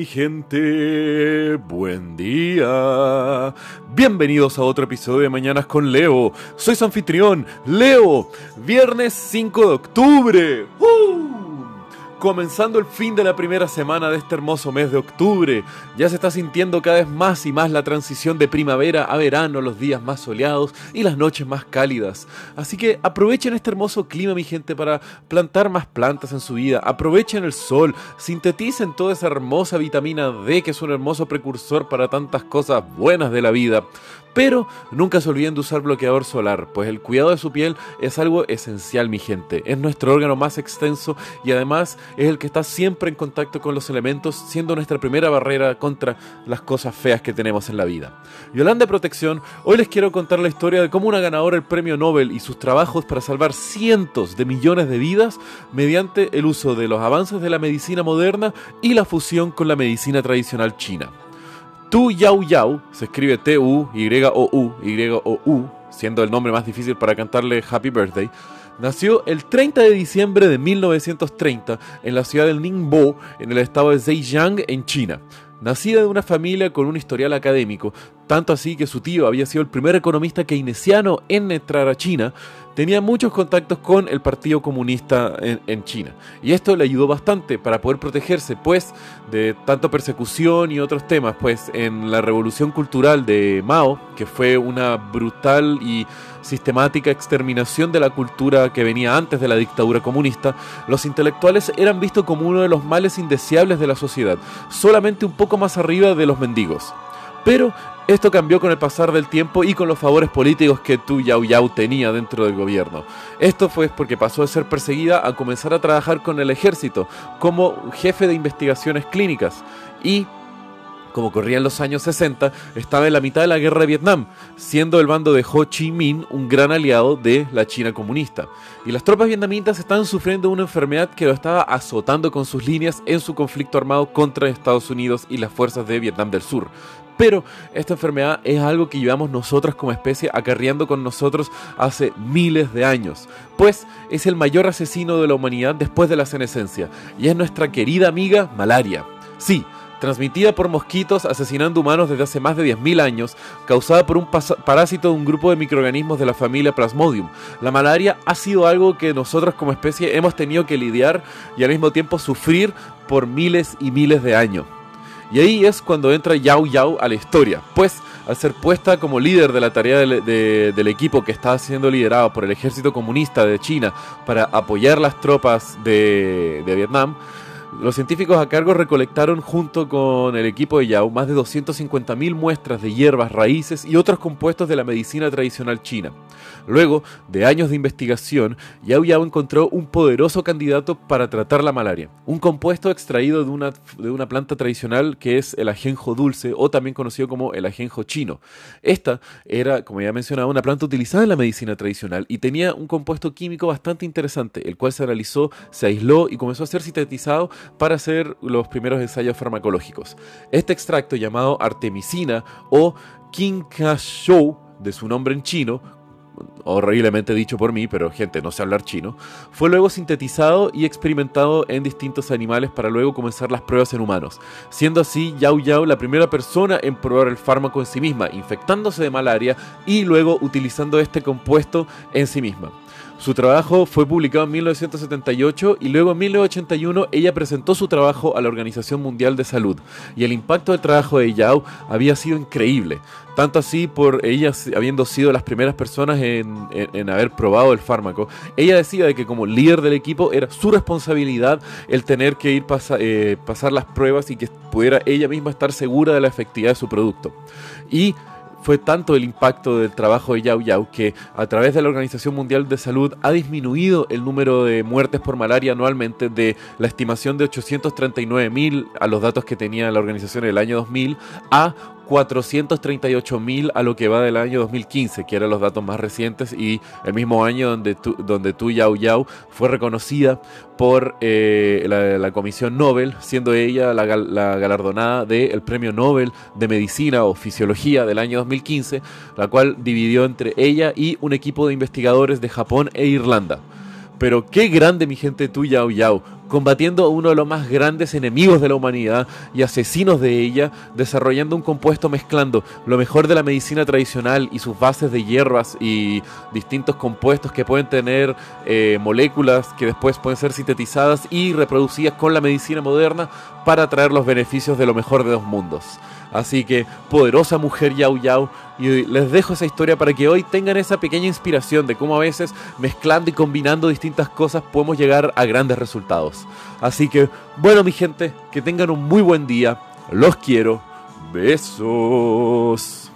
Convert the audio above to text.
mi gente, buen día. Bienvenidos a otro episodio de Mañanas con Leo. Soy su anfitrión, Leo. Viernes 5 de octubre. Comenzando el fin de la primera semana de este hermoso mes de octubre, ya se está sintiendo cada vez más y más la transición de primavera a verano, los días más soleados y las noches más cálidas. Así que aprovechen este hermoso clima, mi gente, para plantar más plantas en su vida. Aprovechen el sol, sinteticen toda esa hermosa vitamina D que es un hermoso precursor para tantas cosas buenas de la vida. Pero nunca se olviden de usar bloqueador solar, pues el cuidado de su piel es algo esencial, mi gente. Es nuestro órgano más extenso y además es el que está siempre en contacto con los elementos, siendo nuestra primera barrera contra las cosas feas que tenemos en la vida. Yolanda Protección, hoy les quiero contar la historia de cómo una ganadora del premio Nobel y sus trabajos para salvar cientos de millones de vidas mediante el uso de los avances de la medicina moderna y la fusión con la medicina tradicional china. Tu Yao Yao, se escribe T-U-Y-O-U, Y-O-U, siendo el nombre más difícil para cantarle Happy Birthday, nació el 30 de diciembre de 1930 en la ciudad de Ningbo, en el estado de Zhejiang, en China. Nacida de una familia con un historial académico, tanto así que su tío había sido el primer economista keynesiano en entrar a China, tenía muchos contactos con el Partido Comunista en, China. Y esto le ayudó bastante para poder protegerse, pues, de tanto persecución y otros temas, pues, en la revolución cultural de Mao, que fue una brutal y sistemática exterminación de la cultura que venía antes de la dictadura comunista, los intelectuales eran vistos como uno de los males indeseables de la sociedad, solamente un poco más arriba de los mendigos. Pero esto cambió con el pasar del tiempo y con los favores políticos que Tu Yao Yao tenía dentro del gobierno. Esto fue porque pasó de ser perseguida a comenzar a trabajar con el ejército como jefe de investigaciones clínicas y como corría en los años 60, estaba en la mitad de la guerra de Vietnam, siendo el bando de Ho Chi Minh un gran aliado de la China comunista. Y las tropas vietnamitas estaban sufriendo una enfermedad que lo estaba azotando con sus líneas en su conflicto armado contra Estados Unidos y las fuerzas de Vietnam del Sur. Pero esta enfermedad es algo que llevamos nosotros como especie acarreando con nosotros hace miles de años, pues es el mayor asesino de la humanidad después de la senescencia, y es nuestra querida amiga malaria. Sí, transmitida por mosquitos asesinando humanos desde hace más de 10.000 años, causada por un parásito de un grupo de microorganismos de la familia Plasmodium. La malaria ha sido algo que nosotros como especie hemos tenido que lidiar y al mismo tiempo sufrir por miles y miles de años. Y ahí es cuando entra Yao Yao a la historia, pues al ser puesta como líder de la tarea del, equipo que estaba siendo liderado por el ejército comunista de China para apoyar las tropas de, de Vietnam, los científicos a cargo recolectaron junto con el equipo de Yao más de 250.000 muestras de hierbas, raíces y otros compuestos de la medicina tradicional china. Luego de años de investigación, Yao Yao encontró un poderoso candidato para tratar la malaria, un compuesto extraído de una, de una planta tradicional que es el ajenjo dulce o también conocido como el ajenjo chino. Esta era, como ya mencionaba, una planta utilizada en la medicina tradicional y tenía un compuesto químico bastante interesante, el cual se analizó, se aisló y comenzó a ser sintetizado para hacer los primeros ensayos farmacológicos. Este extracto llamado artemisina o Qinkashou, de su nombre en chino, horriblemente dicho por mí, pero gente, no sé hablar chino, fue luego sintetizado y experimentado en distintos animales para luego comenzar las pruebas en humanos, siendo así Yao Yao la primera persona en probar el fármaco en sí misma, infectándose de malaria y luego utilizando este compuesto en sí misma. Su trabajo fue publicado en 1978 y luego en 1981 ella presentó su trabajo a la Organización Mundial de Salud y el impacto del trabajo de Yao había sido increíble, tanto así por ella habiendo sido las primeras personas en, haber probado el fármaco. Ella decía de que como líder del equipo era su responsabilidad el tener que ir a eh, pasar las pruebas y que pudiera ella misma estar segura de la efectividad de su producto. Y fue tanto el impacto del trabajo de Yao Yao que a través de la Organización Mundial de Salud ha disminuido el número de muertes por malaria anualmente de la estimación de 839 mil a los datos que tenía la organización en el año 2000 a 438.000 a lo que va del año 2015, que eran los datos más recientes, y el mismo año donde tu, donde Yao Yao fue reconocida por eh, la, Comisión Nobel, siendo ella la, galardonada del Premio Nobel de Medicina o Fisiología del año 2015, la cual dividió entre ella y un equipo de investigadores de Japón e Irlanda. Pero qué grande mi gente tu Yao Yao combatiendo a uno de los más grandes enemigos de la humanidad y asesinos de ella, desarrollando un compuesto mezclando lo mejor de la medicina tradicional y sus bases de hierbas y distintos compuestos que pueden tener eh, moléculas que después pueden ser sintetizadas y reproducidas con la medicina moderna para traer los beneficios de lo mejor de dos mundos. Así que, poderosa mujer Yao Yao, y les dejo esa historia para que hoy tengan esa pequeña inspiración de cómo a veces mezclando y combinando distintas cosas podemos llegar a grandes resultados. Así que, bueno mi gente, que tengan un muy buen día, los quiero, besos.